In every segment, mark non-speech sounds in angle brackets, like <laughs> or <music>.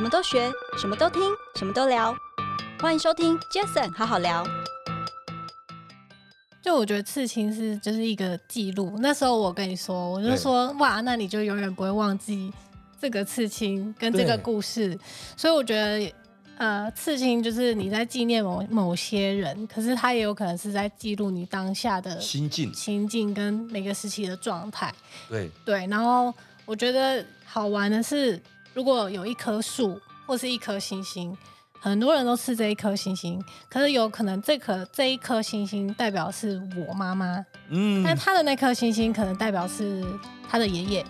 什么都学，什么都听，什么都聊。欢迎收听 Jason 好好聊。就我觉得刺青是就是一个记录。那时候我跟你说，我就说哇，那你就永远不会忘记这个刺青跟这个故事。所以我觉得。呃，刺青就是你在纪念某某些人，可是它也有可能是在记录你当下的心境、心境跟每个时期的状态。对对，然后我觉得好玩的是，如果有一棵树或是一颗星星，很多人都吃这一颗星星，可是有可能这颗这一颗星星代表是我妈妈，嗯，但他的那颗星星可能代表是他的爷爷。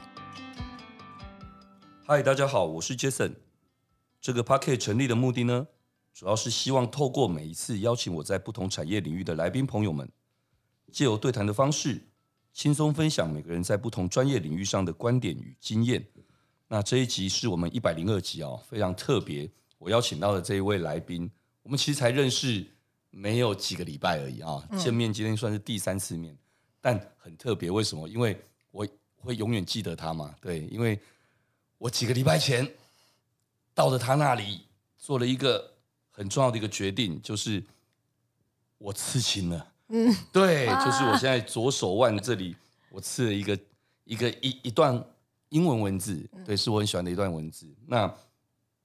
嗨，大家好，我是 Jason。这个 Packet 成立的目的呢，主要是希望透过每一次邀请我在不同产业领域的来宾朋友们，借由对谈的方式，轻松分享每个人在不同专业领域上的观点与经验。那这一集是我们一百零二集哦，非常特别。我邀请到的这一位来宾，我们其实才认识没有几个礼拜而已啊，见面今天算是第三次面，但很特别。为什么？因为我会永远记得他嘛。对，因为我几个礼拜前。到了他那里，做了一个很重要的一个决定，就是我刺青了。嗯，对，就是我现在左手腕这里，我刺了一个一个一一段英文文字，对，是我很喜欢的一段文字。那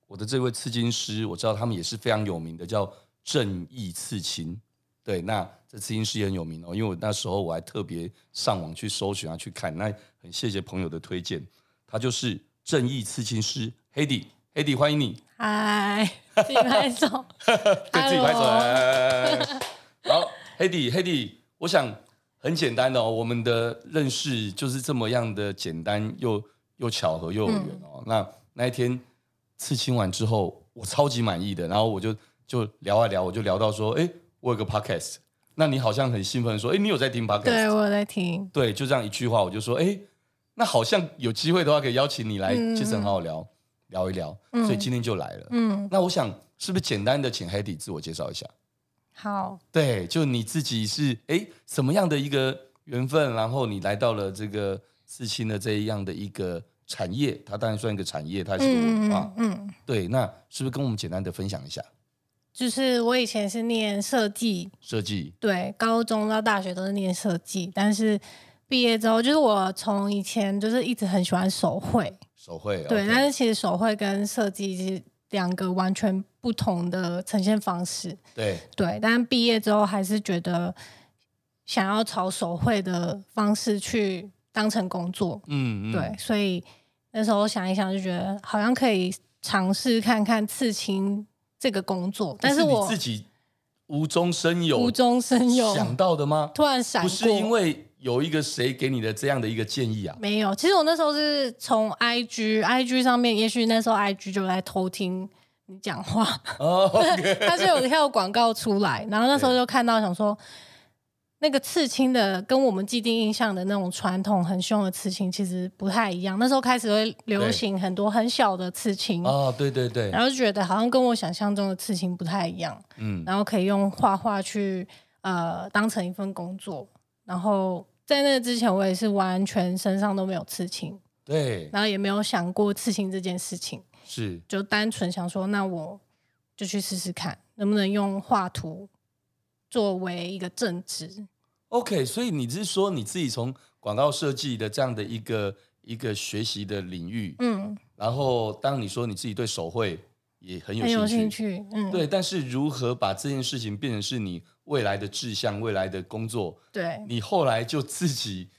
我的这位刺青师，我知道他们也是非常有名的，叫正义刺青。对，那这刺青师也很有名哦，因为我那时候我还特别上网去搜寻啊，去看。那很谢谢朋友的推荐，他就是正义刺青师 Hedy。Hedy，欢迎你。嗨，自己拍手，<laughs> 对，自己拍手。好，Hedy，Hedy，我想很简单的哦，我们的认识就是这么样的简单又又巧合又有缘哦。嗯、那那一天刺青完之后，我超级满意的，然后我就就聊啊聊，我就聊到说，哎，我有个 podcast，那你好像很兴奋说，哎，你有在听 podcast？对，我有在听。对，就这样一句话，我就说，哎，那好像有机会的话，可以邀请你来，其实很好聊。聊一聊，所以今天就来了。嗯，那我想是不是简单的请 Hedy 自我介绍一下？好，对，就你自己是哎什么样的一个缘分，然后你来到了这个刺青的这一样的一个产业，它当然算一个产业，它是个文化。嗯，嗯，对，那是不是跟我们简单的分享一下？就是我以前是念设计，设计，对，高中到大学都是念设计，但是毕业之后，就是我从以前就是一直很喜欢手绘。手绘对，okay 但是其实手绘跟设计是两个完全不同的呈现方式。对对，但是毕业之后还是觉得想要朝手绘的方式去当成工作。嗯嗯，对，所以那时候想一想，就觉得好像可以尝试看看刺青这个工作。但是我自己无中生有，无中生有想到的吗？突然闪过，不是因为。有一个谁给你的这样的一个建议啊？没有，其实我那时候是从 IG，IG 上面，也许那时候 IG 就在偷听你讲话。<laughs> 哦，他是有跳广告出来，然后那时候就看到，想说那个刺青的跟我们既定印象的那种传统很凶的刺青其实不太一样。那时候开始会流行很多很小的刺青。哦，对对对。然后就觉得好像跟我想象中的刺青不太一样。嗯。然后可以用画画去呃当成一份工作，然后。在那之前，我也是完全身上都没有刺青，对，然后也没有想过刺青这件事情，是就单纯想说，那我就去试试看，能不能用画图作为一个正职。OK，所以你是说你自己从广告设计的这样的一个一个学习的领域，嗯，然后当你说你自己对手绘也很有兴趣，很有兴趣，嗯，对，但是如何把这件事情变成是你未来的志向，未来的工作，对，你后来就自己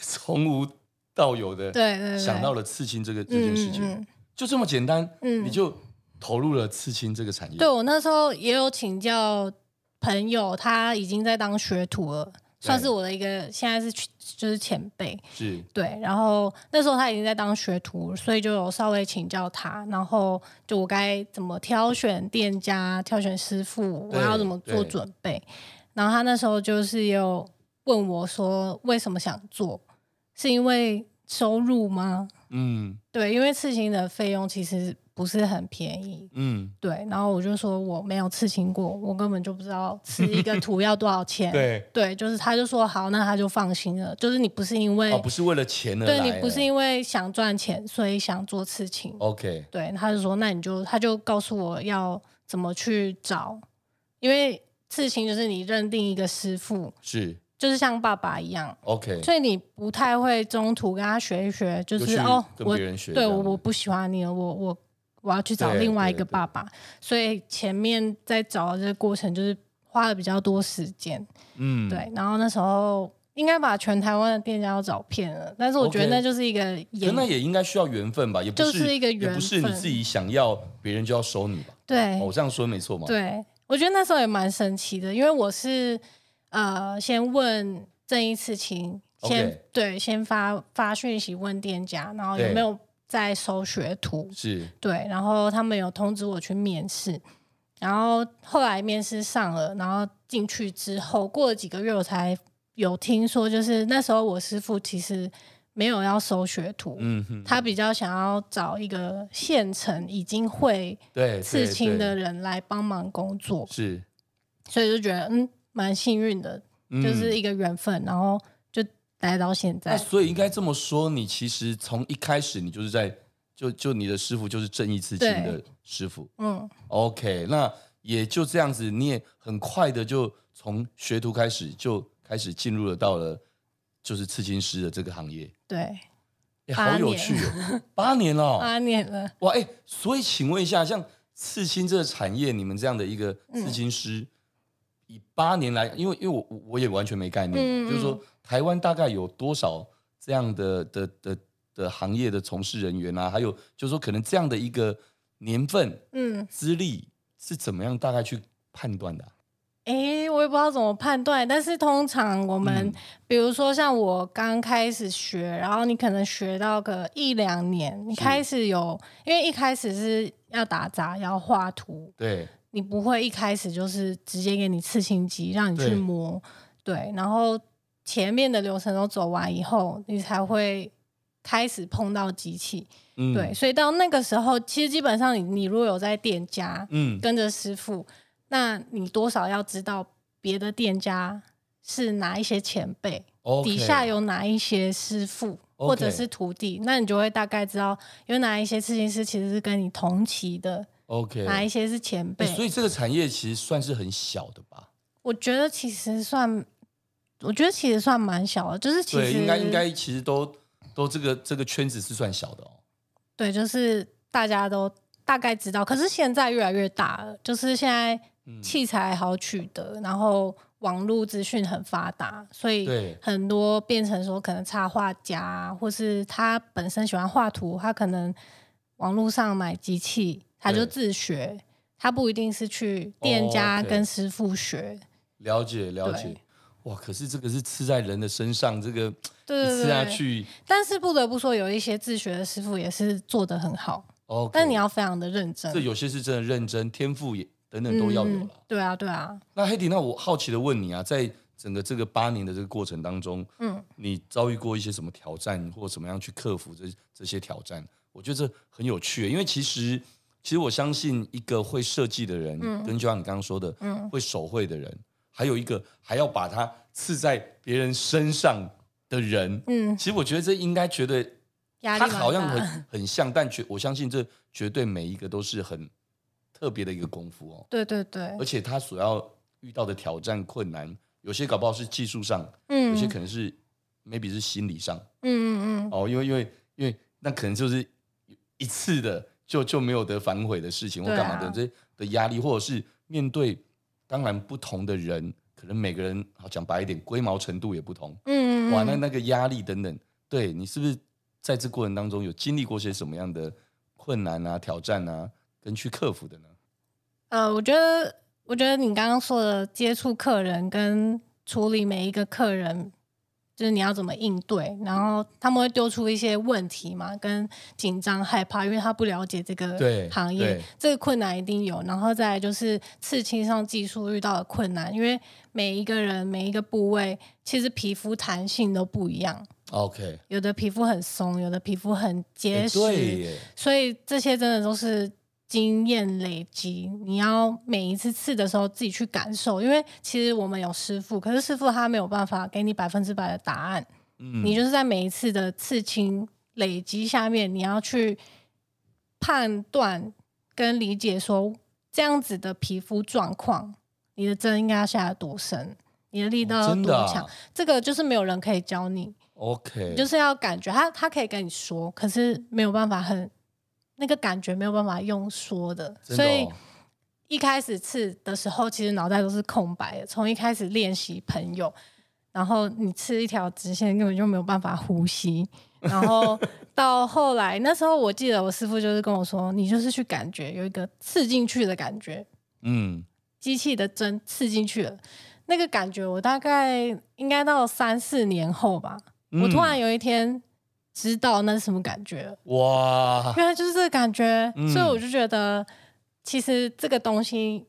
从无到有的，对对，想到了刺青这个这件事情，嗯嗯、就这么简单，嗯，你就投入了刺青这个产业。对，我那时候也有请教朋友，他已经在当学徒了。算是我的一个，现在是就是前辈，是对。然后那时候他已经在当学徒，所以就有稍微请教他，然后就我该怎么挑选店家、挑选师傅，我要怎么做准备。然后他那时候就是有问我说，为什么想做？是因为收入吗？嗯，对，因为刺青的费用其实不是很便宜。嗯，对。然后我就说我没有刺青过，我根本就不知道 <laughs> 刺一个图要多少钱。对对，就是他就说好，那他就放心了。就是你不是因为哦，不是为了钱而来，对你不是因为想赚钱，所以想做刺青。OK。对，他就说那你就他就告诉我要怎么去找，因为刺青就是你认定一个师傅是。就是像爸爸一样，OK，所以你不太会中途跟他学一学，就是哦，我对我我不喜欢你了，我我我要去找另外一个爸爸，所以前面在找的这个过程就是花了比较多时间，嗯，对，然后那时候应该把全台湾的店家都找遍了，但是我觉得那就是一个，那也应该需要缘分吧，也不是，就是一个缘分，不是你自己想要，别人就要收你吧？对，我这样说没错吗？对，我觉得那时候也蛮神奇的，因为我是。呃，先问正一次情，先.对，先发发讯息问店家，然后有没有在收学徒？是，对，然后他们有通知我去面试，然后后来面试上了，然后进去之后，过了几个月，我才有听说，就是那时候我师傅其实没有要收学徒，嗯哼，他比较想要找一个现成已经会刺青的人来帮忙工作，是，所以就觉得嗯。蛮幸运的，就是一个缘分，嗯、然后就待到现在。所以应该这么说，你其实从一开始，你就是在就就你的师傅就是正义刺青的师傅。嗯，OK，那也就这样子，你也很快的就从学徒开始就开始进入了到了就是刺青师的这个行业。对，欸、好有趣哦，八年了，八年了。哇，哎、欸，所以请问一下，像刺青这个产业，你们这样的一个刺青师。嗯以八年来，因为因为我我也完全没概念，嗯嗯就是说台湾大概有多少这样的的的的行业的从事人员啊？还有就是说，可能这样的一个年份、嗯，资历是怎么样大概去判断的、啊？哎、欸，我也不知道怎么判断，但是通常我们，嗯、比如说像我刚开始学，然后你可能学到个一两年，你开始有，因为一开始是要打杂，要画图，对。你不会一开始就是直接给你刺青机让你去摸，对，对，然后前面的流程都走完以后，你才会开始碰到机器，嗯、对，所以到那个时候，其实基本上你你如果有在店家，嗯，跟着师傅，那你多少要知道别的店家是哪一些前辈，Okay. 底下有哪一些师傅或者是徒弟那你就会大概知道有哪一些刺青师其实是跟你同期的。OK，哪一些是前辈？欸，所以这个产业其实算是很小的吧？我觉得其实算，我觉得其实算蛮小的，就是其实应该应该其实都都这个这个圈子是算小的哦。对，就是大家都大概知道，可是现在越来越大了，就是现在器材好取得，嗯、然后网络资讯很发达，所以很多变成说可能插画家，或是他本身喜欢画图，他可能网络上买机器。他就自学，他不一定是去店家跟师傅学。了解、哦 okay、了解，了解对哇！可是这个是刺在人的身上，这个对刺下去。但是不得不说，有一些自学的师傅也是做的很好。哦 Okay，但你要非常的认真。这有些是真的认真，天赋也等等都要有了、嗯。对啊，对啊。那黑迪，那我好奇的问你啊，在整个这个八年的这个过程当中，嗯，你遭遇过一些什么挑战，或怎么样去克服这这些挑战？我觉得这很有趣，因为其实。其实我相信，一个会设计的人，嗯、跟就像你刚刚说的，嗯、会手绘的人，还有一个还要把它刺在别人身上的人，嗯、其实我觉得这应该觉得，他好像很 <laughs> 很像，但绝我相信这绝对每一个都是很特别的一个功夫哦。对对对，而且他所要遇到的挑战困难，有些搞不好是技术上，嗯、有些可能是 maybe 是心理上，嗯嗯嗯，哦，因为因为因为那可能就是一次的。就就没有得反悔的事情，或干嘛的这的压力，或者是面对当然不同的人，可能每个人好讲白一点，龟毛程度也不同。嗯，嗯，哇，那那个压力等等，对你是不是在这过程当中有经历过些什么样的困难啊、挑战啊，跟去克服的呢？呃，我觉得，我觉得你刚刚说的接触客人跟处理每一个客人，就是你要怎么应对，然后他们会丢出一些问题嘛，跟紧张害怕，因为他不了解这个行业，这个困难一定有。然后再来就是刺青上技术遇到的困难，因为每一个人每一个部位其实皮肤弹性都不一样。OK，有的皮肤很松，有的皮肤很结实，对，所以这些真的都是。经验累积，你要每一次刺的时候自己去感受，因为其实我们有师傅，可是师傅他没有办法给你百分之百的答案。嗯，你就是在每一次的刺青累积下面，你要去判断跟理解说，这样子的皮肤状况，你的针应该要下得多深，你的力道要多强，哦啊，这个就是没有人可以教你。OK，你就是要感觉他，他可以跟你说，可是没有办法很。那个感觉没有办法用说的，的哦、所以一开始刺的时候，其实脑袋都是空白的。从一开始练习朋友，然后你刺一条直线，根本就没有办法呼吸。然后 <laughs> 到后来，那时候我记得我师傅就是跟我说：“你就是去感觉有一个刺进去的感觉，嗯，机器的针刺进去了，那个感觉我大概应该到三四年后吧，嗯、我突然有一天。”知道那是什么感觉哇！原来就是这个感觉，嗯、所以我就觉得，其实这个东西，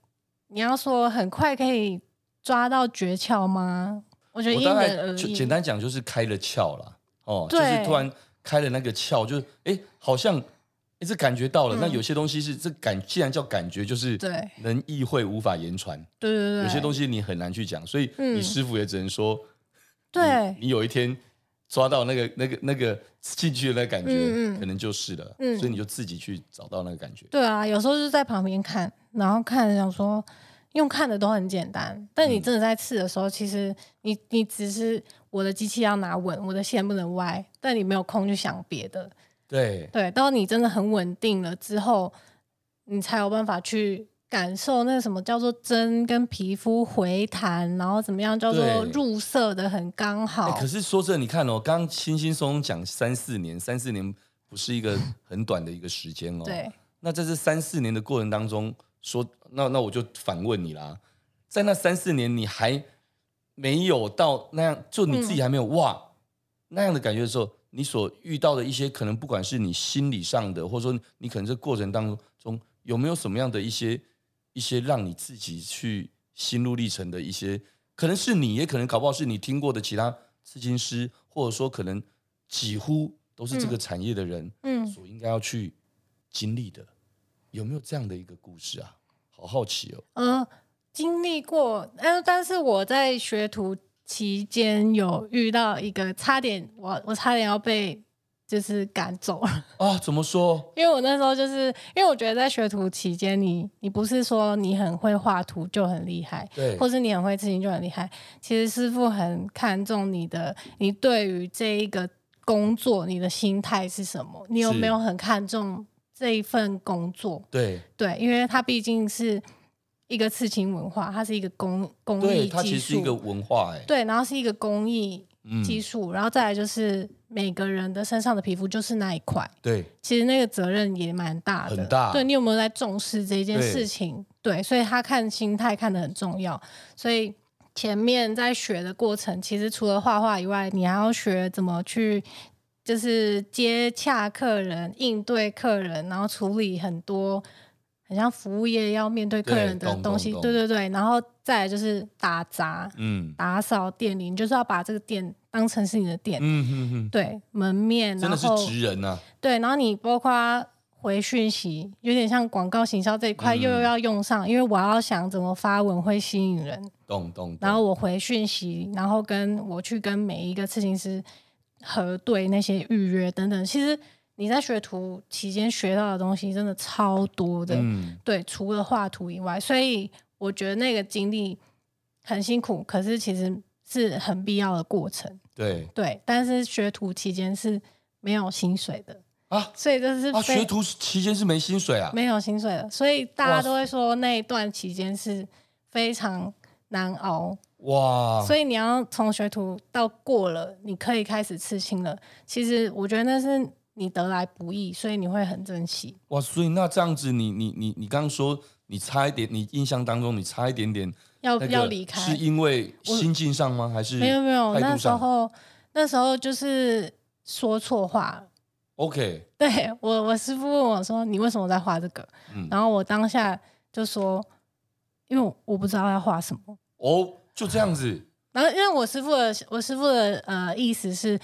你要说很快可以抓到诀窍吗？我觉得因人而异。简单讲就是开了窍了哦，对就是突然开了那个窍，就是哎，好像一直感觉到了。嗯、那有些东西是这感，既然叫感觉，就是对能意会无法言传。对对对，有些东西你很难去讲，所以你师傅也只能说，嗯、对你有一天。抓到那个、那个、那个进去的那感觉，嗯嗯可能就是了。嗯，所以你就自己去找到那个感觉。对啊，有时候就是在旁边看，然后看想说，用看的都很简单，但你真的在刺的时候，嗯、其实你你只是我的机器要拿稳，我的线不能歪，但你没有空去想别的。对对，到你真的很稳定了之后，你才有办法去。感受那什么叫做针跟皮肤回弹，然后怎么样叫做入色的很刚好。欸、可是说这，你看哦，刚轻轻松松讲三四年，三四年不是一个很短的一个时间哦。对。那在这三四年的过程当中，说那那我就反问你啦，在那三四年你还没有到那样，就你自己还没有、嗯、哇那样的感觉的时候，你所遇到的一些可能，不管是你心理上的，或者说你可能这过程当中有没有什么样的一些。一些让你自己去心路历程的一些，可能是你也可能搞不好是你听过的其他刺青师，或者说可能几乎都是这个产业的人，嗯，所应该要去经历的，嗯、有没有这样的一个故事啊？好好奇哦。嗯，经历过，但但是我在学徒期间有遇到一个差点，我我差点要被。就是赶走了啊？<laughs> 怎么说？因为我那时候就是因为我觉得在学徒期间，你你不是说你很会画图就很厉害，对，或是你很会刺青就很厉害。其实师傅很看重你的，你对于这一个工作，你的心态是什么？你有没有很看重这一份工作？对对，因为它毕竟是一个刺青文化，它是一个工工艺技术，它其实是一个文化，哎，对，然后是一个工艺技术，嗯、然后再来就是。每个人的身上的皮肤就是那一块，对，其实那个责任也蛮大的，很大。对，你有没有在重视这件事情？对，对，所以他看心态看得很重要。所以前面在学的过程，其实除了画画以外，你还要学怎么去，就是接洽客人、应对客人，然后处理很多很像服务业要面对客人的东西。对对对，然后再来就是打杂，嗯，打扫店里，你就是要把这个店。当成是你的店，嗯哼哼，对，门面，真的是职人呐、啊，对，然后你包括回讯息，有点像广告行销这一块，又又要用上，嗯、因为我要想怎么发文会吸引人，懂懂，懂。然后我回讯息，然后跟我去跟每一个刺青师核对那些预约等等，其实你在学徒期间学到的东西真的超多的，嗯、对，除了画图以外，所以我觉得那个经历很辛苦，可是其实。是很必要的过程，对。对，但是学徒期间是没有薪水的啊，所以这是啊，学徒期间是没薪水啊，没有薪水的，所以大家都会说那一段期间是非常难熬哇，所以你要从学徒到过了，你可以开始刺青了，其实我觉得那是你得来不易，所以你会很珍惜。哇，所以那这样子你，你你你你刚刚说你差一点，你印象当中你差一点点。要要离开，是因为心境上吗？还是没有没有？那时候那时候就是说错话。OK，对我我师傅问我说：“你为什么在画这个？”嗯，然后我当下就说：“因为我不知道要画什么。”哦，就这样子。然后因为我师傅的我师傅的呃意思是，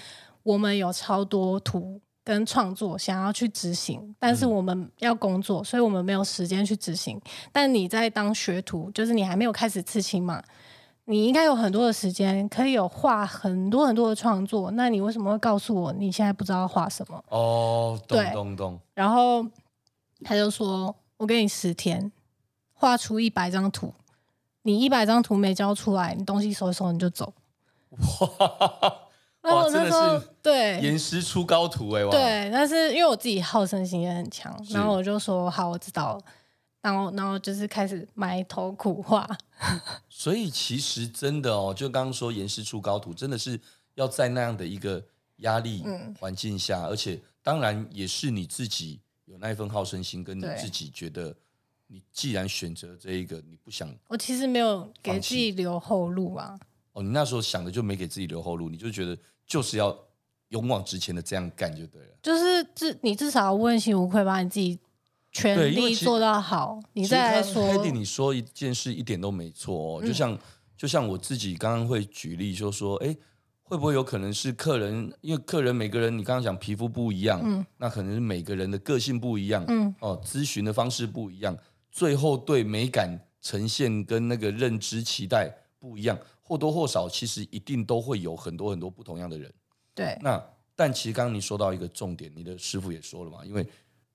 我们有超多图跟创作想要去执行，但是我们要工作，所以我们没有时间去执行。但你在当学徒，就是你还没有开始刺青嘛。你应该有很多的时间，可以有画很多很多的创作。那你为什么会告诉我你现在不知道画什么？哦，懂懂懂。然后他就说：“我给你十天，画出一百张图。你一百张图没交出来，你东西收一收你就走。”哇！哇，真的是对，严师出高徒哎！对，但是因为我自己好胜心也很强，然后我就说：“好，我知道了。”然后，然后就是开始埋头苦画。<laughs> 所以，其实真的哦，就刚刚说严师出高徒，真的是要在那样的一个压力环境下，嗯、而且当然也是你自己有那一份好胜心，跟你自己觉得，你既然选择这一个，你不想，我其实没有给自己留后路啊。哦，你那时候想的就没给自己留后路，你就觉得就是要勇往直前的这样干就对了。就是至你至少问心无愧，把你自己。全力做到好，你再来说。Hedy 你说一件事一点都没错哦，就像、嗯、就像我自己刚刚会举例，就说，哎，会不会有可能是客人？因为客人每个人，你刚刚讲皮肤不一样，嗯，那可能是每个人的个性不一样，嗯，哦，咨询的方式不一样，最后对美感呈现跟那个认知期待不一样，或多或少，其实一定都会有很多很多不同样的人。对，那但其实刚刚你说到一个重点，你的师傅也说了嘛，因为。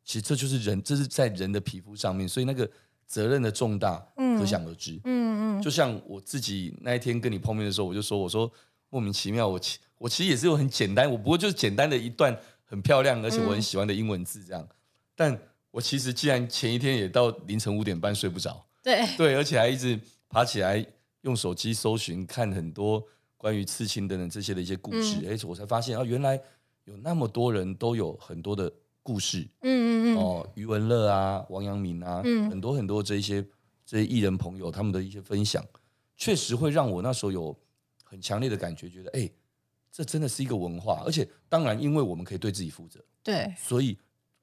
其实这就是人，这是在人的皮肤上面，所以那个责任的重大，可想而知。嗯嗯，嗯，就像我自己那一天跟你碰面的时候，我就说，我说莫名其妙，我其我其实也是有很简单，我不过就是简单的一段很漂亮，而且我很喜欢的英文字这样。嗯、但我其实既然前一天也到凌晨五点半睡不着，对对，而且还一直爬起来用手机搜寻看很多关于刺青等等这些的一些故事，而且、嗯、我才发现啊，原来有那么多人都有很多的。故事，嗯嗯嗯，哦，余文乐啊，王阳明啊，嗯，很多很多这些这些艺人朋友他们的一些分享，确实会让我那时候有很强烈的感觉，觉得哎，这真的是一个文化，而且当然，因为我们可以对自己负责，对，所以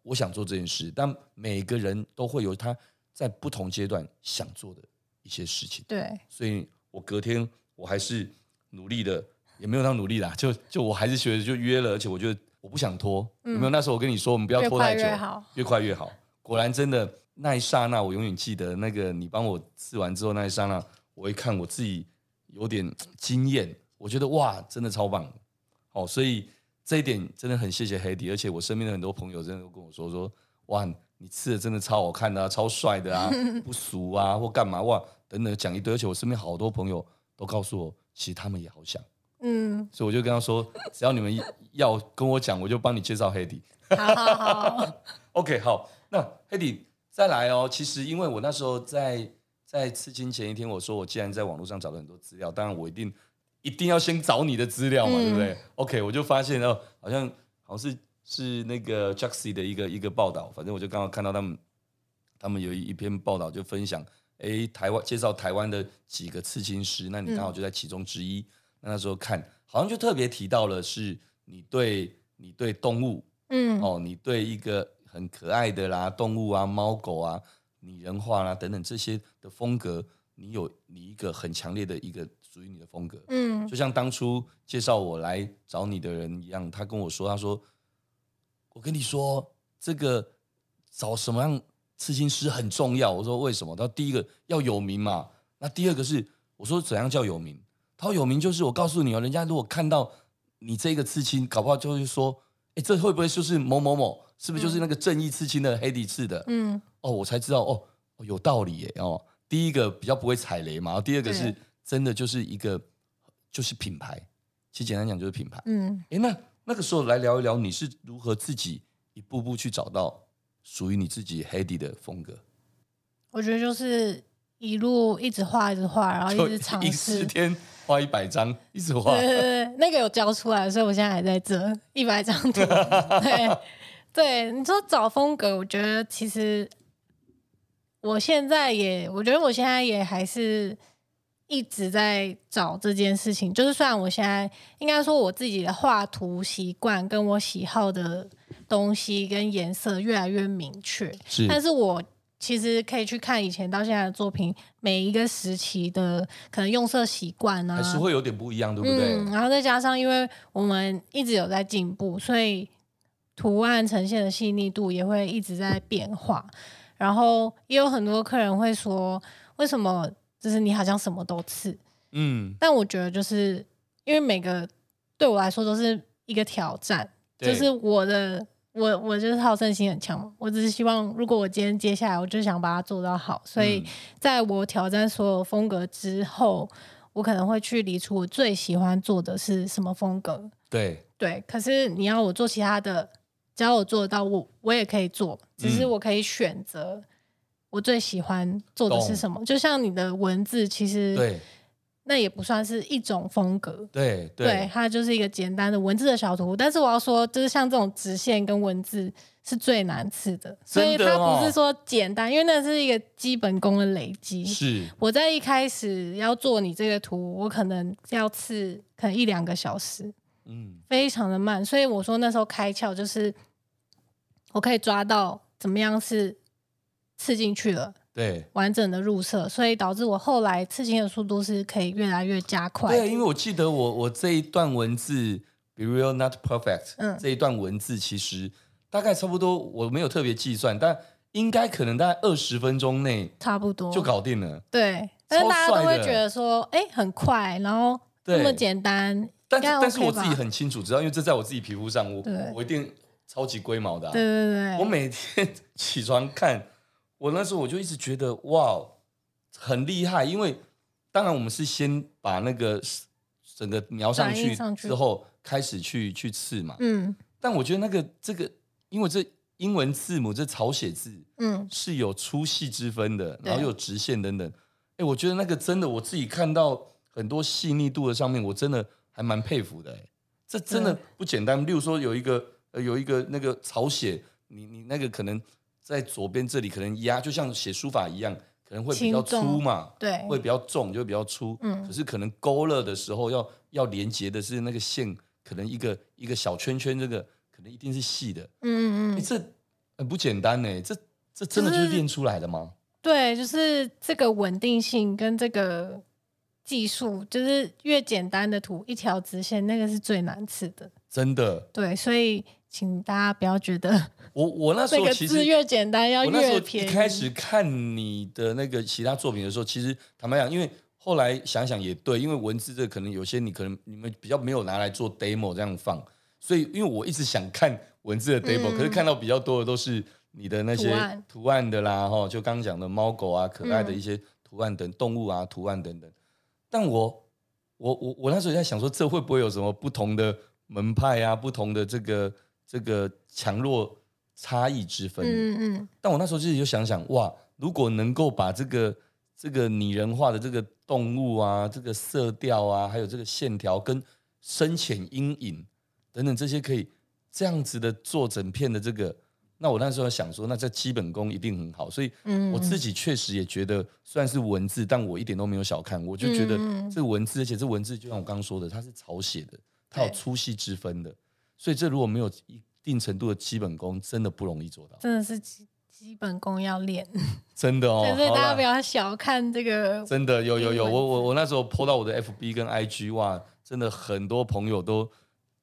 我想做这件事，但每个人都会有他在不同阶段想做的一些事情，对，所以我隔天我还是努力的，也没有那么努力啦，就就我还是觉得就约了，而且我觉得。我不想拖，嗯、有没有？那时候我跟你说，我们不要拖太久，越快越好。越快越好。果然，真的那一刹那，我永远记得那个你帮我刺完之后那一刹那，我一看我自己有点惊艳，我觉得哇，真的超棒。哦，所以这一点真的很谢谢 Hedy，而且我身边的很多朋友真的都跟我说说，哇，你吃的真的超好看的啊，超帅的啊，不俗啊，或干嘛哇，等等讲一堆。而且我身边好多朋友都告诉我，其实他们也好想。嗯，所以我就跟他说，只要你们要跟我讲，我就帮你介绍好好，OK，好。那 Hedy 再来哦。其实因为我那时候在在刺青前一天，我说我既然在网络上找了很多资料，当然我一定一定要先找你的资料嘛，嗯、对不对？OK，我就发现哦，好像好像是是那个 Jaxi 的一个一个报道，反正我就刚好看到他们他们有一篇报道就分享，哎，台湾介绍台湾的几个刺青师，那你刚好就在其中之一。嗯那时候看，好像就特别提到了，是你对你对动物，嗯，哦，你对一个很可爱的啦动物啊，猫狗啊，拟人化啦等等这些的风格，你有你一个很强烈的一个属于你的风格，嗯，就像当初介绍我来找你的人一样，他跟我说，他说，我跟你说，这个找什么样刺青师很重要。我说为什么？他说第一个要有名嘛，那第二个是我说怎样叫有名？他说有名就是我告诉你哦，人家如果看到你这个刺青，搞不好就会说，哎，这会不会就是某某某？是不是就是那个正义刺青的 Hedy 刺的？嗯，哦，我才知道哦，有道理耶哦。第一个比较不会踩雷嘛，第二个是真的就是一个就是品牌，其实简单讲就是品牌。嗯，哎，那那个时候来聊一聊，你是如何自己一步步去找到属于你自己 Hedy 的风格？我觉得就是一路一直画，一直画，然后一直尝试。十天。画一百张，一直画。对对对，那个有交出来，所以我现在还在这一百张图。<laughs> 对对，你说找风格，我觉得其实我现在也，我觉得我现在也还是一直在找这件事情。就是虽然我现在应该说我自己的画图习惯跟我喜好的东西跟颜色越来越明确，是，但是我其实可以去看以前到现在的作品，每一个时期的可能用色习惯呢，还是会有点不一样，对不对？嗯，然后再加上因为我们一直有在进步，所以图案呈现的细腻度也会一直在变化。然后也有很多客人会说，为什么？就是你好像什么都刺，嗯，但我觉得就是因为每个对我来说都是一个挑战，就是我的我我就是好胜心很强，我只是希望如果我今天接下来，我就想把它做到好，所以在我挑战所有风格之后，我可能会去理出我最喜欢做的是什么风格，对。对，可是你要我做其他的，只要我做得到，我我也可以做，只是我可以选择。我最喜欢做的是什么？就像你的文字，其实对，那也不算是一种风格。对对，对，它就是一个简单的文字的小图。但是我要说，就是像这种直线跟文字是最难刺的，所以它不是说简单，因为那是一个基本功的累积。是我在一开始要做你这个图，我可能要刺可能一两个小时，嗯，非常的慢。所以我说那时候开窍就是我可以抓到怎么样是。刺进去了，对，完整的入射，所以导致我后来刺青的速度是可以越来越加快。对，因为我记得我我这一段文字，be real not perfect，嗯，这一段文字其实大概差不多，我没有特别计算，但应该可能大概二十分钟内差不多。就搞定了。对，但是大家都会觉得说，哎，很快，然后那么简单，但是但是我自己很清楚，知道，因为这在我自己皮肤上，我我一定超级龟毛的，对对对，我每天 <laughs> 起床看。我那时候我就一直觉得哇，很厉害，因为当然我们是先把那个整个描上去之后开始去去刺嘛，嗯，但我觉得那个这个，因为这英文字母这草写字，嗯，是有粗细之分的，然后又有直线等等，哎对，我觉得那个真的我自己看到很多细腻度的上面，我真的还蛮佩服的，哎，这真的不简单。例如说有一个呃有一个那个草写，你你那个可能。在左边这里可能压，就像写书法一样，可能会比较粗嘛，对，会比较重，就会比较粗。嗯，可是可能勾勒的时候要要连接的是那个线，可能一个一个小圈圈，这个可能一定是细的。嗯嗯嗯，这很不简单呢，这这真的就是练出来的吗？就是，对，就是这个稳定性跟这个技术，就是越简单的图，一条直线，那个是最难刺的。真的。对，所以。请大家不要觉得 <laughs> 我我那时候其实越简单要越便宜。一开始看你的那个其他作品的时候，其实坦白讲，因为后来想想也对，因为文字这可能有些你可能你们比较没有拿来做 demo 这样放，所以因为我一直想看文字的 demo，、嗯、可是看到比较多的都是你的那些图案的啦，哈，就刚刚讲的猫狗啊，可爱的一些图案等动物啊图案等等。但我我我我那时候在想说，这会不会有什么不同的门派啊，不同的这个。这个强弱差异之分，嗯嗯，但我那时候自己就想想，哇，如果能够把这个这个拟人化的这个动物啊，这个色调啊，还有这个线条跟深浅阴影等等这些，可以这样子的做整片的这个，那我那时候想说，那这基本功一定很好。所以我自己确实也觉得，虽然是文字，但我一点都没有小看，我就觉得这个文字，而且这文字就像我刚刚说的，它是草写的，它有粗细之分的。所以这如果没有一定程度的基本功，真的不容易做到。真的是基基本功要练，<laughs> 真的哦。所以大家不要小看这个。<laughs> 真的有有有，我我我那时候 po 到我的 FB 跟 IG，哇，真的很多朋友都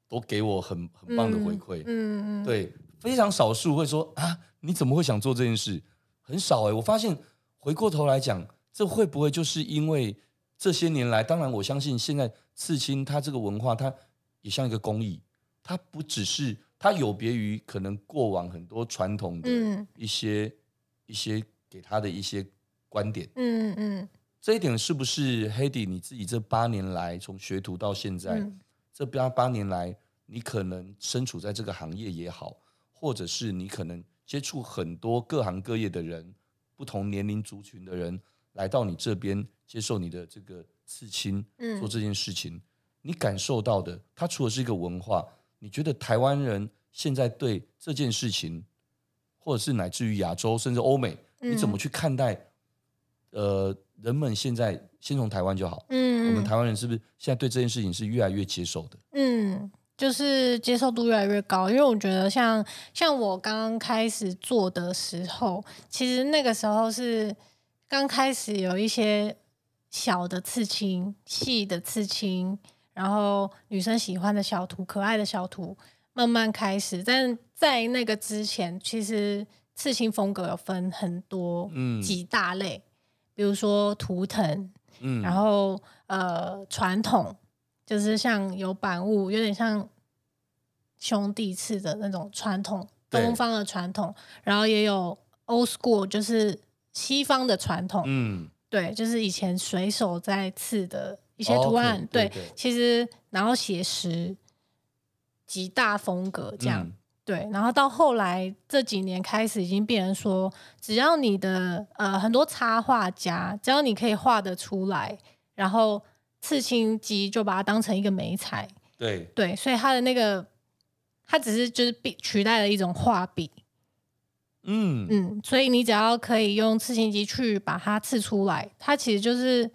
都给我很很棒的回馈。嗯嗯。嗯对，非常少数会说啊，你怎么会想做这件事？很少哎，我发现回过头来讲，这会不会就是因为这些年来，当然我相信现在刺青它这个文化，它也像一个工艺。它不只是，它有别于可能过往很多传统的一些、嗯、一些给他的一些观点。嗯嗯，嗯这一点是不是 Hedy 你自己这八年来从学徒到现在，嗯、这八八年来，你可能身处在这个行业也好，或者是你可能接触很多各行各业的人，不同年龄族群的人来到你这边接受你的这个刺青，做这件事情，嗯、你感受到的，它除了是一个文化。你觉得台湾人现在对这件事情，或者是乃至于亚洲甚至欧美，你怎么去看待？呃，人们现在先从台湾就好，嗯，我们台湾人是不是现在对这件事情是越来越接受的？嗯，就是接受度越来越高，因为我觉得像像我刚刚开始做的时候，其实那个时候是刚开始有一些小的刺青、细的刺青，然后女生喜欢的小图、可爱的小图，慢慢开始。但在那个之前，其实刺青风格有分很多，嗯，几大类。嗯比如说图腾，嗯，然后呃传统，就是像有板物，有点像兄弟刺的那种传统东方的传统，然后也有 old school，就是西方的传统，嗯，对，就是以前水手在刺的一些图案，哦 okay, 对，对，对，其实然后写实极大风格这样。嗯对，然后到后来这几年开始，已经变成说，只要你的呃很多插画家，只要你可以画得出来，然后刺青机就把它当成一个美彩。对对，所以它的那个，它只是就是笔取代了一种画笔。嗯嗯，所以你只要可以用刺青机去把它刺出来，它其实就是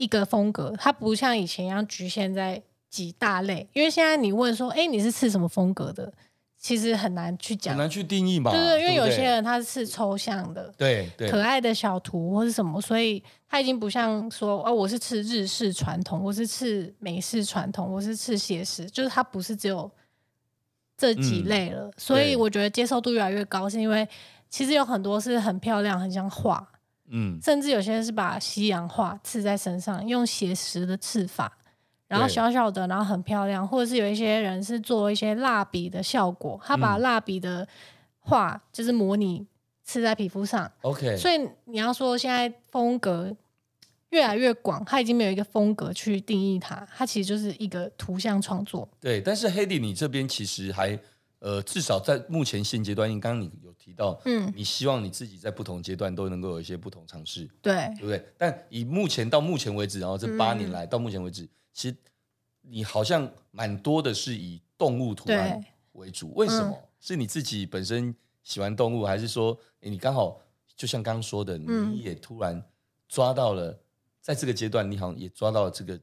一个风格，它不像以前一样局限在几大类。因为现在你问说，哎，你是吃什么风格的？其实很难去讲，很难去定义嘛。对对，因为有些人他是抽象的，对对，可爱的小图或是什么，所以他已经不像说哦，我是吃日式传统，我是吃美式传统，我是吃写实，就是他不是只有这几类了。嗯、所以我觉得接受度越来越高，是因为其实有很多是很漂亮，很像画，嗯，甚至有些人是把西洋画刺在身上，用写实的刺法。然后小小的，然后很漂亮，或者是有一些人是做一些蜡笔的效果，他把蜡笔的画就是模拟刺在皮肤上。OK，所以你要说现在风格越来越广，它已经没有一个风格去定义它，它其实就是一个图像创作。对，但是 Hedy 你这边其实还呃，至少在目前现阶段，因为刚刚你有提到，嗯，你希望你自己在不同阶段都能够有一些不同尝试，对，对不对？但以目前到目前为止，然后这八年来、嗯、到目前为止。其实你好像蛮多的是以动物图案为主，为什么？嗯、是你自己本身喜欢动物，还是说你刚好就像刚刚说的，你也突然抓到了，在这个阶段，你好像也抓到了这个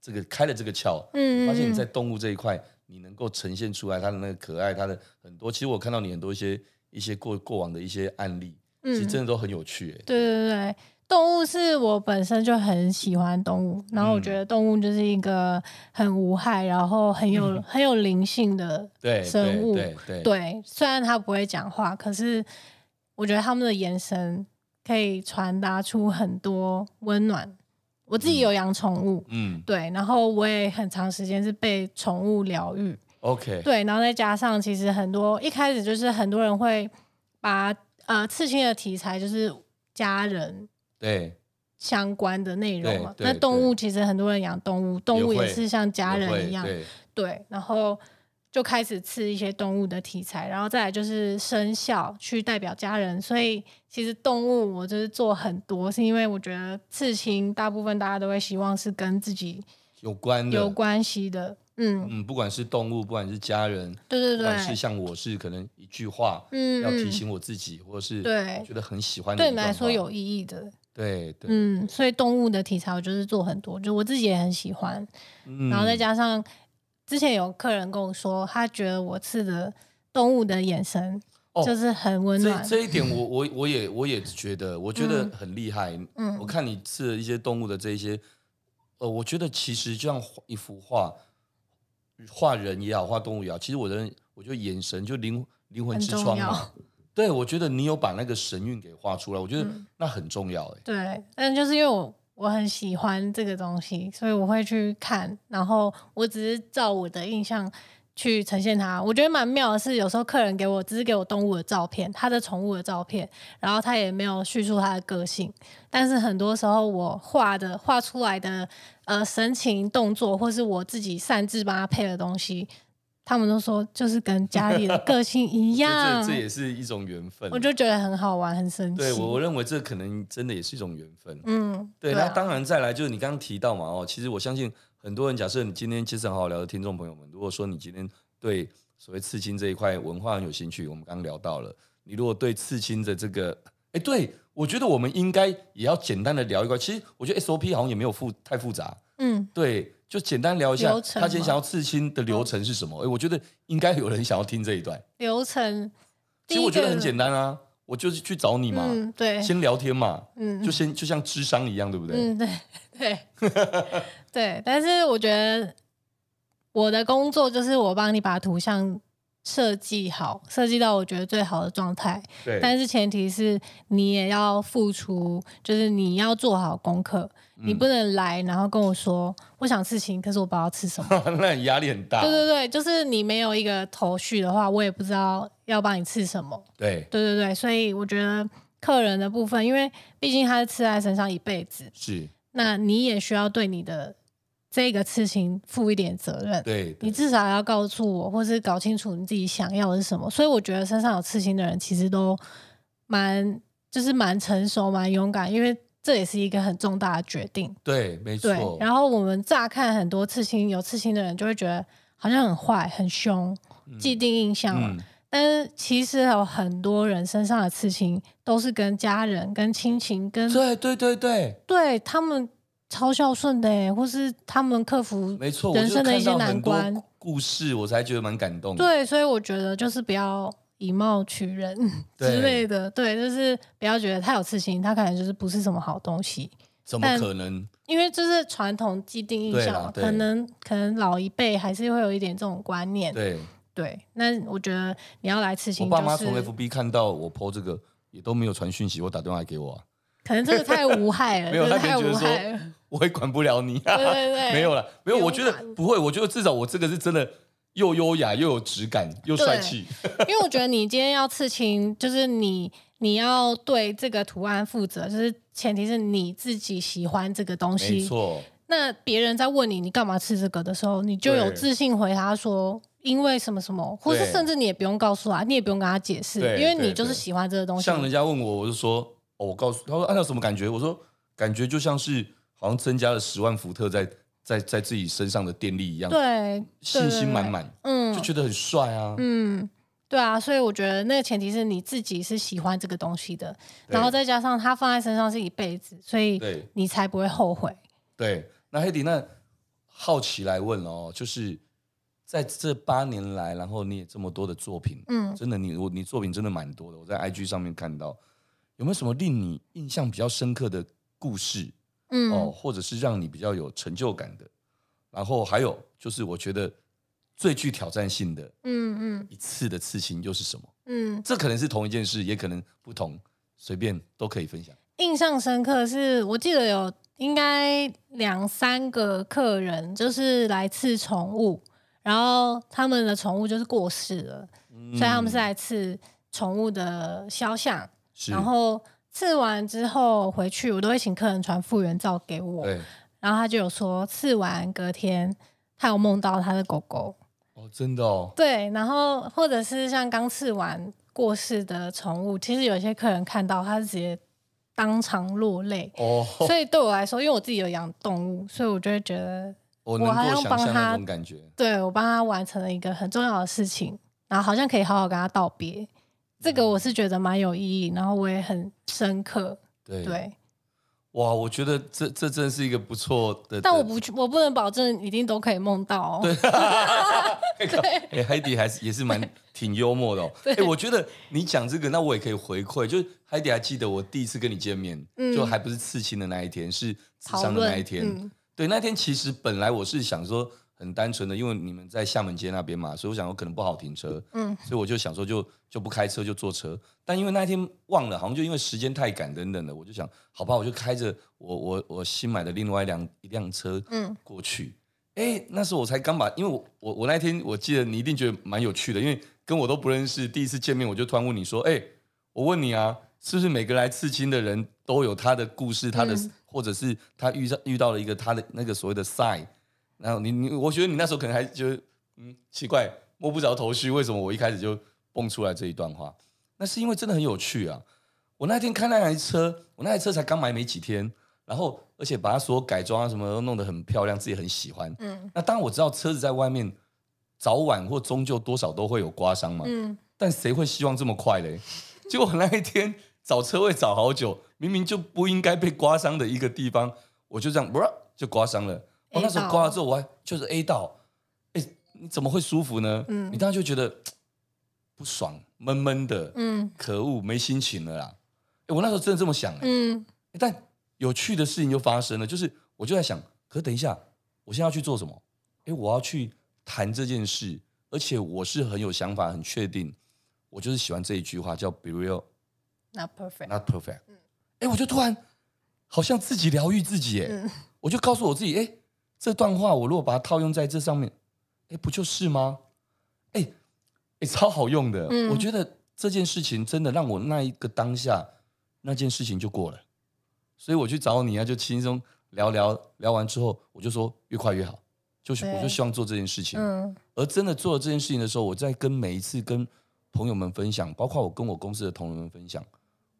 这个开了这个窍，嗯，发现你在动物这一块，你能够呈现出来它的那个可爱，它的很多。其实我看到你很多一些一些过过往的一些案例，其实真的都很有趣，哎，对对对。动物是我本身就很喜欢动物，然后我觉得动物就是一个很无害，然后很有、嗯、很有灵性的生物。对，对，对，对，虽然它不会讲话，可是我觉得他们的眼神可以传达出很多温暖。我自己有养宠物，嗯，对，然后我也很长时间是被宠物疗愈。OK，对，然后再加上其实很多一开始就是很多人会把呃刺青的题材就是家人。对相关的内容嘛，那动物其实很多人养动物，动物也是像家人一样，对，对，然后就开始刺一些动物的题材，然后再来就是生肖去代表家人，所以其实动物我就是做很多，是因为我觉得刺青大部分大家都会希望是跟自己有关有关系的。嗯。嗯，不管是动物，不管是家人，对对对，不管是像我是可能一句话，嗯，要提醒我自己，或者是对觉得很喜欢的，对你来说有意义的，对对，嗯，所以动物的题材我就是做很多，就我自己也很喜欢，嗯，然后再加上之前有客人跟我说，他觉得我刺的动物的眼神就是很温暖，这这一点我我我也我也觉得，我觉得很厉害，嗯，我看你刺的一些动物的这一些，呃，我觉得其实就像一幅画。画人也好，画动物也好，其实我的我觉得眼神就灵灵魂之窗嘛。对，我觉得你有把那个神韵给画出来，我觉得那很重要哎、欸。对，但就是因为我我很喜欢这个东西，所以我会去看，然后我只是照我的印象去呈现它。我觉得蛮妙的是，有时候客人给我只是给我动物的照片，他的宠物的照片，然后他也没有叙述他的个性，但是很多时候我画的画出来的。呃，神情、动作，或是我自己擅自帮他配的东西，他们都说就是跟家里的个性一样。<laughs> 这这也是一种缘分，我就觉得很好玩，很神奇。对，我我认为这可能真的也是一种缘分。嗯，对。那、啊、当然，再来就是你刚刚提到嘛，哦，其实我相信很多人，假设你今天其实很好聊的听众朋友们，如果说你今天对所谓刺青这一块文化很有兴趣，我们刚刚聊到了，你如果对刺青的这个哎，对，我觉得我们应该也要简单的聊一块。其实我觉得 SOP 好像也没有复太复杂。嗯，对，就简单聊一下他今天想要刺青的流程是什么。哎，我觉得应该有人想要听这一段流程。其实我觉得很简单啊，我就是去找你嘛，嗯、对，先聊天嘛，嗯，就先就像智商一样，对不对？嗯，对 <laughs> 对对。但是我觉得我的工作就是我帮你把图像设计好，设计到我觉得最好的状态。对。但是前提是你也要付出，就是你要做好功课。你不能来，然后跟我说我想刺青，可是我不知道吃什么，<laughs> 那你压力很大。对对对，就是你没有一个头绪的话，我也不知道要帮你吃什么。对对对对，所以我觉得客人的部分，因为毕竟他是吃在身上一辈子，是，那你也需要对你的这个刺青负一点责任。对，对，你至少要告诉我，或是搞清楚你自己想要的是什么。所以我觉得身上有刺青的人，其实都蛮就是蛮成熟、蛮勇敢，因为。这也是一个很重大的决定，对，没错。然后我们乍看很多刺青，有刺青的人就会觉得好像很坏、很凶，嗯、既定印象嘛。嗯、但是其实有很多人身上的刺青都是跟家人、跟亲情、跟对对对对，对他们超孝顺的哎，或是他们克服没错人生的一些难关故事，我才觉得蛮感动的。对，所以我觉得就是不要。以貌取人 <laughs> 之类的，对，就是不要觉得他有刺青，他可能就是不是什么好东西。怎么可能？因为这是传统既定印象，可能可能老一辈还是会有一点这种观念。对对，那我觉得你要来刺青，就是，我爸妈从 FB 看到我 po 这个，也都没有传讯息，我打电话给我，啊。可能这个太无害了，<laughs> 没有，他太无害了，我也管不了你，啊。对对对，<laughs> 没有了，没有。我觉得不会，我觉得至少我这个是真的。又优雅又有质感又帅气，因为我觉得你今天要刺青，就是你你要对这个图案负责，就是前提是你自己喜欢这个东西。没错。那别人在问你你干嘛刺这个的时候，你就有自信回答说因为什么什么，或是甚至你也不用告诉他，你也不用跟他解释，因为你就是喜欢这个东西。像人家问我，我就说哦，我告诉他说按照什么感觉？我说感觉就像是好像增加了十万伏特在。在在自己身上的电力一样，对，信心满满，嗯，就觉得很帅啊，嗯，对啊，所以我觉得那个前提是你自己是喜欢这个东西的，然后再加上它放在身上是一辈子，所以你才不会后悔。对，那黑迪，那好奇来问哦，就是在这八年来，然后你也这么多的作品，嗯，真的你我你作品真的蛮多的，我在 IG 上面看到，有没有什么令你印象比较深刻的故事？嗯，哦，或者是让你比较有成就感的，然后还有就是我觉得最具挑战性的，嗯嗯，一次的刺青又是什么？嗯，这可能是同一件事，也可能不同，随便都可以分享。印象深刻是我记得有应该两三个客人就是来刺宠物，然后他们的宠物就是过世了，嗯，所以他们是来刺宠物的肖像，然后。刺完之后回去，我都会请客人传复原照给我。对然后他就有说，刺完隔天他有梦到他的狗狗。哦，真的哦。对，然后或者是像刚刺完过世的宠物，其实有些客人看到他是直接当场落泪。哦。所以对我来说，因为我自己有养动物，所以我就会觉得 <laughs> 我好像帮他，对我帮他完成了一个很重要的事情，然后好像可以好好跟他道别。这个我是觉得蛮有意义，然后我也很深刻。对，对哇，我觉得这这真是一个不错的。但我不，我不能保证一定都可以梦到哦。<laughs> 对，哎，海迪还是也是蛮挺幽默的哦。哎，我觉得你讲这个，那我也可以回馈。就是海迪还记得我第一次跟你见面，嗯、就还不是刺青的那一天，是刺伤的那一天。嗯、对，那天其实本来我是想说。很单纯的，因为你们在厦门街那边嘛，所以我想我可能不好停车，嗯，所以我就想说就就不开车就坐车。但因为那天忘了，好像就因为时间太赶等等的，我就想好吧，我就开着我我我新买的另外一辆一辆车，嗯，过去。哎、嗯，那时候我才刚把，因为我我我那天我记得你一定觉得蛮有趣的，因为跟我都不认识，第一次见面我就突然问你说，哎，我问你啊，是不是每个来刺青的人都有他的故事，他的、嗯、或者是他遇到遇到了一个他的那个所谓的 sign？然后你你，我觉得你那时候可能还觉得嗯奇怪，摸不着头绪，为什么我一开始就蹦出来这一段话？那是因为真的很有趣啊！我那天开那台车，我那台车才刚买没几天，然后而且把它所有改装啊什么都弄得很漂亮，自己很喜欢。嗯。那当然我知道车子在外面早晚或终究多少都会有刮伤嘛。嗯。但谁会希望这么快嘞？<laughs> 结果那一天找车位找好久，明明就不应该被刮伤的一个地方，我就这样，不、就刮伤了。我、哦、那时候刮了之后，我还就是 A 到，哎，你怎么会舒服呢？嗯，你当时就觉得不爽，闷闷的，嗯，可恶，没心情了啦。哎，我那时候真的这么想，嗯，但有趣的事情就发生了，就是我就在想，可是等一下，我现在要去做什么？哎，我要去谈这件事，而且我是很有想法，很确定，我就是喜欢这一句话，叫 “Be real, not perfect, not perfect”。哎，我就突然好像自己疗愈自己，哎、嗯，我就告诉我自己，哎。这段话我如果把它套用在这上面，哎，不就是吗？哎，哎，超好用的。嗯，我觉得这件事情真的让我那一个当下那件事情就过了，所以我去找你啊，就轻松聊聊，聊完之后我就说越快越好，就是我就希望做这件事情。嗯，而真的做了这件事情的时候，我在跟每一次跟朋友们分享，包括我跟我公司的同仁们分享，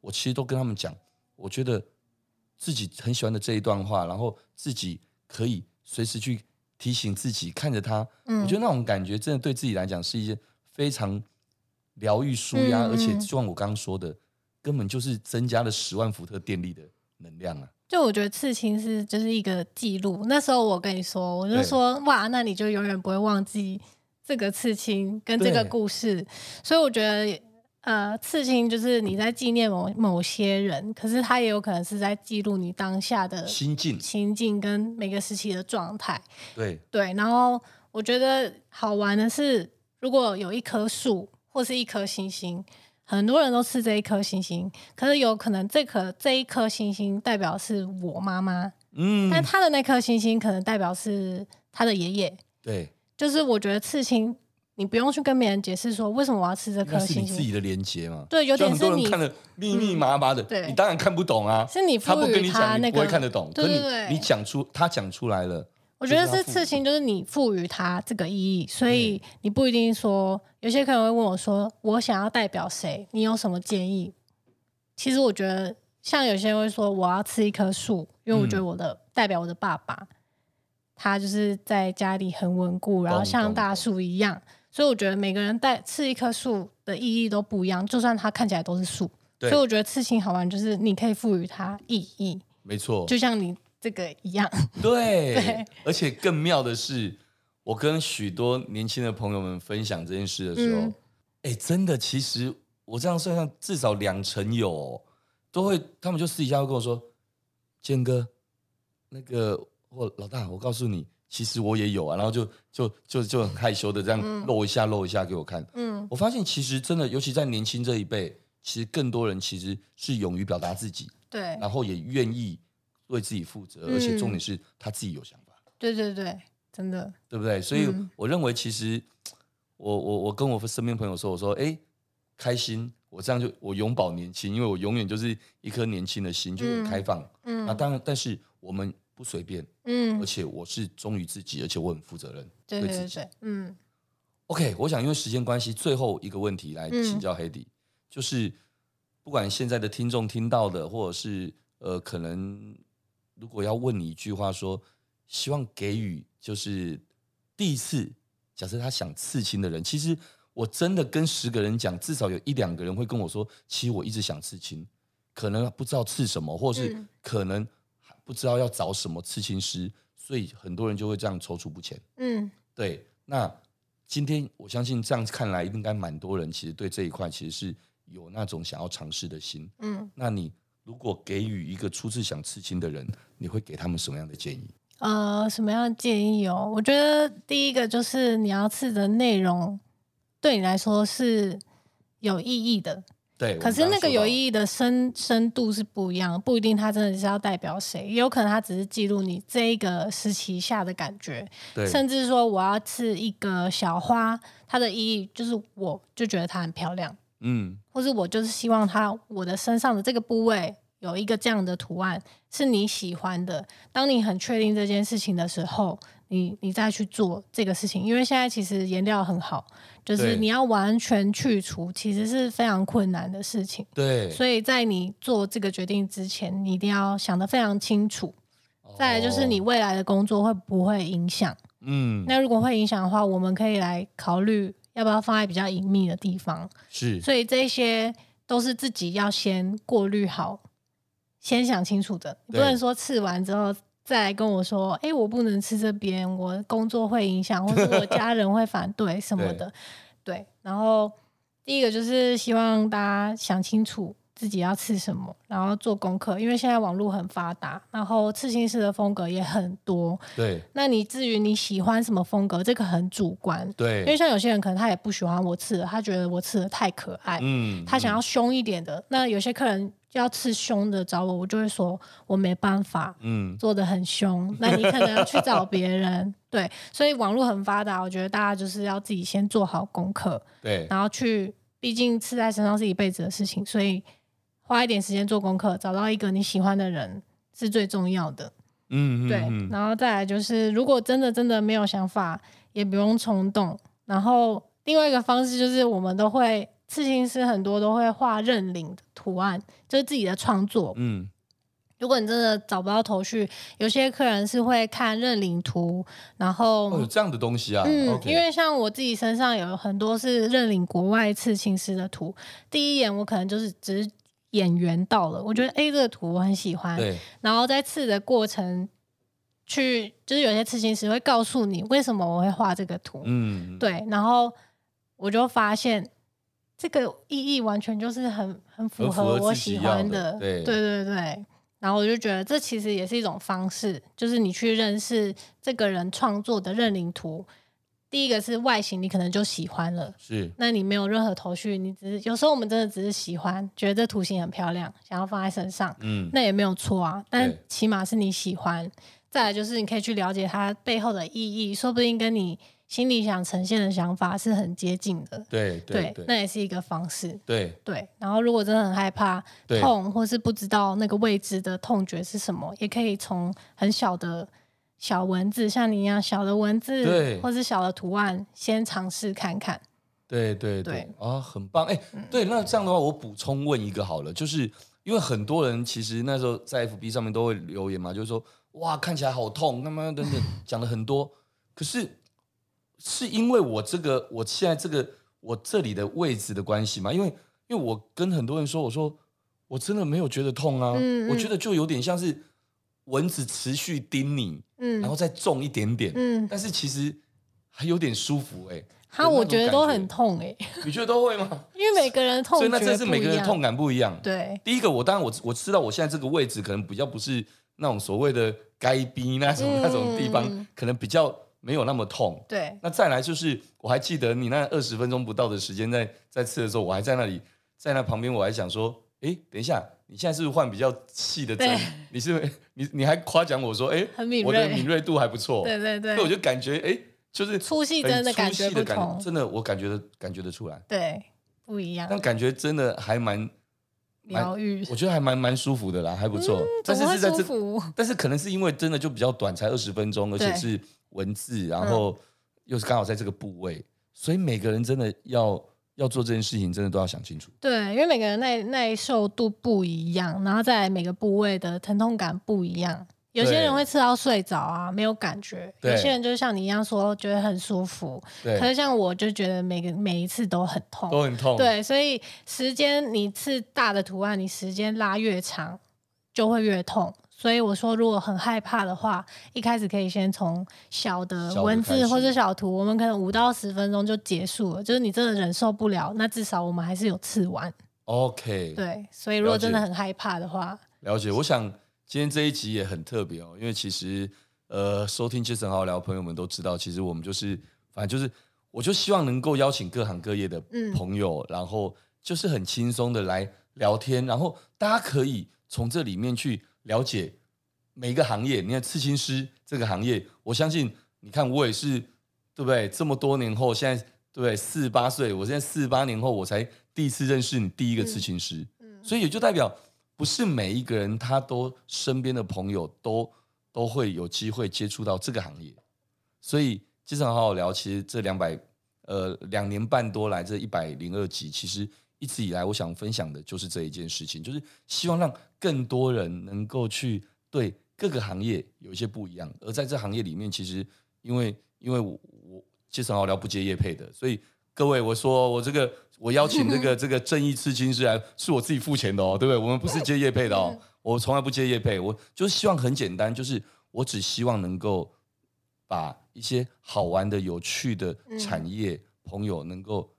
我其实都跟他们讲，我觉得自己很喜欢的这一段话，然后自己可以。随时去提醒自己，看着他，嗯，我觉得那种感觉真的对自己来讲是一件非常疗愈、舒压，而且就像我刚刚说的，根本就是增加了十万伏特电力的能量啊！就我觉得刺青是就是一个记录。那时候我跟你说，我就说哇，那你就永远不会忘记这个刺青跟这个故事，所以我觉得。呃，刺青就是你在纪念某某些人，可是它也有可能是在记录你当下的心境、心境跟每个时期的状态。对对，然后我觉得好玩的是，如果有一棵树或是一颗星星，很多人都刺这一颗星星，可是有可能这颗这一颗星星代表是我妈妈，嗯，但他的那颗星星可能代表是他的爷爷。对，就是我觉得刺青。你不用去跟别人解释说为什么我要吃这颗星星，是你自己的连接嘛？对，有点是你看的密密麻麻的，对，你当然看不懂啊。是你赋予他，他不跟你讲，你不会看得懂。对对对，你讲出他讲出来了。我觉得是刺青，就是你赋予他这个意义，所以你不一定说。有些客人会问我说：“我想要代表谁？你有什么建议？”其实我觉得，像有些人会说：“我要吃一棵树，因为我觉得我的、嗯、代表我的爸爸，他就是在家里很稳固，然后像大树一样。”所以我觉得每个人带刺一棵树的意义都不一样，就算它看起来都是树。所以我觉得刺青好玩，就是你可以赋予它意义。没错，就像你这个一样。对，<laughs> 对。而且更妙的是，我跟许多年轻的朋友们分享这件事的时候，哎、嗯，真的，其实我这样算上至少两成有、哦，都会，他们就私底下会跟我说：“建哥，那个我老大，我告诉你。”其实我也有啊，然后就就就就很害羞的这样露一下露一下给我看。嗯，我发现其实真的，尤其在年轻这一辈，其实更多人其实是勇于表达自己，对，然后也愿意为自己负责，而且重点是他自己有想法。对对对，真的，对不对？所以我认为，其实我我我跟我身边朋友说，我说哎，开心，我这样就我永葆年轻，因为我永远就是一颗年轻的心，就很开放。嗯，那当然，但是我们。不随便，嗯，而且我是忠于自己，而且我很负责任，对对对，嗯。OK，我想因为时间关系，最后一个问题来请教 Hedy，嗯，就是不管现在的听众听到的，或者是呃，可能如果要问你一句话说，说希望给予就是第一次，假设他想刺青的人，其实我真的跟十个人讲，至少有一两个人会跟我说，其实我一直想刺青，可能不知道刺什么，或是可能。不知道要找什么刺青师，所以很多人就会这样踌躇不前。嗯，对。那今天我相信这样子看来，应该蛮多人其实对这一块其实是有那种想要尝试的心。嗯，那你如果给予一个初次想刺青的人，你会给他们什么样的建议？呃，什么样的建议哦？我觉得第一个就是你要刺的内容对你来说是有意义的。对，可是那个有意义的深深度是不一样的，不一定它真的是要代表谁，也有可能它只是记录你这一个时期下的感觉。对，甚至说我要刺一个小花，它的意义就是我就觉得它很漂亮，嗯，或是我就是希望它我的身上的这个部位有一个这样的图案是你喜欢的。当你很确定这件事情的时候，你你再去做这个事情，因为现在其实颜料很好。就是你要完全去除，其实是非常困难的事情。对，所以在你做这个决定之前，你一定要想得非常清楚。哦。再来就是你未来的工作会不会影响？嗯，那如果会影响的话，我们可以来考虑要不要放在比较隐秘的地方。是，所以这些都是自己要先过滤好，先想清楚的。你不能说刺完之后再来跟我说，哎，我不能吃这边，我工作会影响，或者我 <laughs> 家人会反对什么的。对，对，然后第一个就是希望大家想清楚。自己要吃什么，然后做功课，因为现在网络很发达，然后刺青师的风格也很多。对，那你至于你喜欢什么风格，这个很主观。对，因为像有些人可能他也不喜欢我刺的，他觉得我刺的太可爱，嗯，他想要凶一点的。嗯、那有些客人要刺凶的找我，我就会说我没办法，嗯，做的很凶，那你可能要去找别人。<laughs> 对，所以网络很发达，我觉得大家就是要自己先做好功课，对，然后去，毕竟刺在身上是一辈子的事情，所以。花一点时间做功课，找到一个你喜欢的人是最重要的。嗯，对，然后再来就是，如果真的真的没有想法，也不用冲动。然后另外一个方式就是，我们都会刺青师很多都会画认领的图案，就是自己的创作。嗯，如果你真的找不到头绪，有些客人是会看认领图，然后有这样的东西啊。嗯，Okay. 因为像我自己身上有很多是认领国外刺青师的图，第一眼我可能就是只是。眼缘到了，我觉得 A 这个图我很喜欢。对，然后在刺的过程，去就是有些刺青师会告诉你为什么我会画这个图。嗯，对，然后我就发现这个意义完全就是很很符合我喜欢的。的对，对对对。然后我就觉得这其实也是一种方式，就是你去认识这个人创作的认领图。第一个是外形，你可能就喜欢了，是。那你没有任何头绪，你只是有时候我们真的只是喜欢，觉得这图形很漂亮，想要放在身上，嗯，那也没有错啊。但起码是你喜欢。再来就是你可以去了解它背后的意义，说不定跟你心里想呈现的想法是很接近的。对对，那也是一个方式。对对。然后如果真的很害怕痛，或是不知道那个位置的痛觉是什么，也可以从很小的。小文字像你一样小的文字，对，或是小的图案，先尝试看看。对对对，对啊，很棒！哎，嗯、对，那这样的话，我补充问一个好了，就是因为很多人其实那时候在 FB 上面都会留言嘛，就是说哇，看起来好痛，那么等等讲了很多，可是是因为我这个我现在这个我这里的位置的关系吗？因为因为我跟很多人说，我说我真的没有觉得痛啊，嗯嗯我觉得就有点像是。蚊子持续叮你，嗯，然后再重一点点，嗯，但是其实还有点舒服哎、欸。哈，我觉得都很痛哎、欸。你觉得都会吗？因为每个人痛，所以那这是每个人痛感不一样。对，第一个我当然我我知道我现在这个位置可能比较不是那种所谓的该逼那种、嗯、那种地方，可能比较没有那么痛。对，那再来就是我还记得你那二十分钟不到的时间在在刺的时候，我还在那里在那旁边，我还想说，哎，等一下。你现在是不是换比较细的针？你是你你还夸奖我说，哎，我的敏锐度还不错。对对对，所以我就感觉，哎，就是粗细针的感觉不同，真的我感觉的感觉得出来。对，不一样。但感觉真的还蛮疗愈，我觉得还蛮蛮舒服的啦，还不错。嗯、但是是在这，服但是可能是因为真的就比较短，才二十分钟，而且是文字，然后又是刚好在这个部位，嗯、所以每个人真的要。要做这件事情，真的都要想清楚。对，因为每个人耐耐受度不一样，然后在每个部位的疼痛感不一样。有些人会刺到睡着啊，没有感觉；有些人就像你一样说，觉得很舒服。对可是像我就觉得每个每一次都很痛，都很痛。对，所以时间你刺大的图案，你时间拉越长，就会越痛。所以我说，如果很害怕的话，一开始可以先从小的文字或者小图，我们可能五到十分钟就结束了。就是你真的忍受不了，那至少我们还是有刺完。OK。对，所以如果真的很害怕的话，了解。我想今天这一集也很特别哦，因为其实呃，收听 Jason 好好聊的朋友们都知道，其实我们就是反正就是，我就希望能够邀请各行各业的朋友，嗯、然后就是很轻松的来聊天，然后大家可以从这里面去。了解每一个行业，你看刺青师这个行业，我相信，你看我也是，对不对？这么多年后，现在对不对？四十八岁，我现在四十八年后，我才第一次认识你第一个刺青师，嗯嗯、所以也就代表，不是每一个人他都身边的朋友都都会有机会接触到这个行业，所以经常好好聊。其实这两百呃两年半多来，这一百零二集，其实。一直以来，我想分享的就是这一件事情，就是希望让更多人能够去对各个行业有一些不一样。而在这行业里面，其实因为因为我我介绍好聊不接业配的，所以。各位，我说我这个我邀请这个 <laughs> 这个正义刺青师来，是我自己付钱的哦，对不对？我们不是接业配的哦，我从来不接业配，我就是希望很简单，就是我只希望能够把一些好玩的、有趣的产业、嗯、朋友能够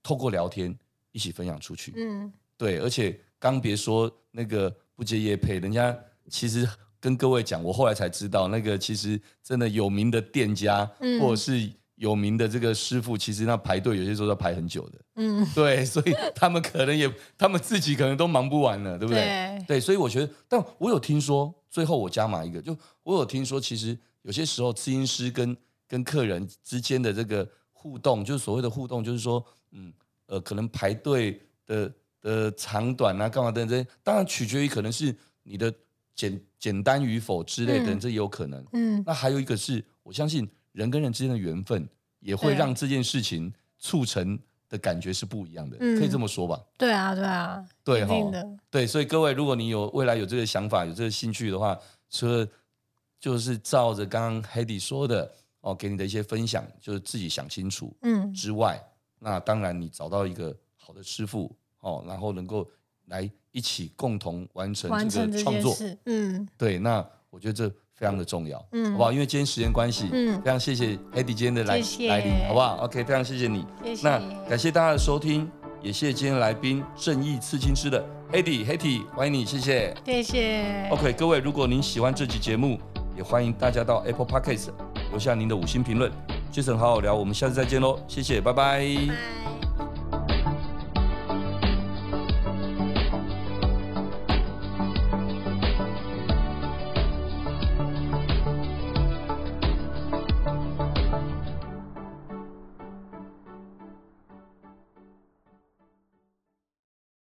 透过聊天一起分享出去。嗯，对，而且刚别说那个不接业配，人家其实。跟各位讲，我后来才知道，那个其实真的有名的店家，嗯、或者是有名的这个师傅，其实那排队有些时候要排很久的。嗯，对，所以他们可能也，<laughs> 他们自己可能都忙不完了，对不对？对，对，所以我觉得，但我有听说，最后我加码一个，就我有听说，其实有些时候，咨询师跟跟客人之间的这个互动，就是所谓的互动，就是说，嗯，呃，可能排队的的长短啊，干嘛等等，当然取决于可能是你的。简简单与否之类的，嗯、这也有可能。嗯，那还有一个是，我相信人跟人之间的缘分，也会让这件事情促成的感觉是不一样的，嗯、可以这么说吧？对啊，对啊，对哈，对。所以各位，如果你有未来有这个想法、有这个兴趣的话，除了就是照着刚刚 Hedy 说的哦，给你的一些分享，就是自己想清楚，嗯之外，嗯、那当然你找到一个好的师傅哦，然后能够来。一起共同完成这个创作，嗯，对，那我觉得这非常的重要，嗯，好不好？因为今天时间关系，嗯，非常谢谢 Hedy 今天的来来临，好不好？OK，非常谢谢你，谢谢。那感谢大家的收听，也谢谢今天来宾正义刺青师的 Hedy，Hedy，欢迎你，谢谢，谢谢。OK，各位，如果您喜欢这期节目，也欢迎大家到 Apple Podcast 留下您的五星评论。Jason 好好聊，我们下次再见喽，谢谢，拜拜。拜拜。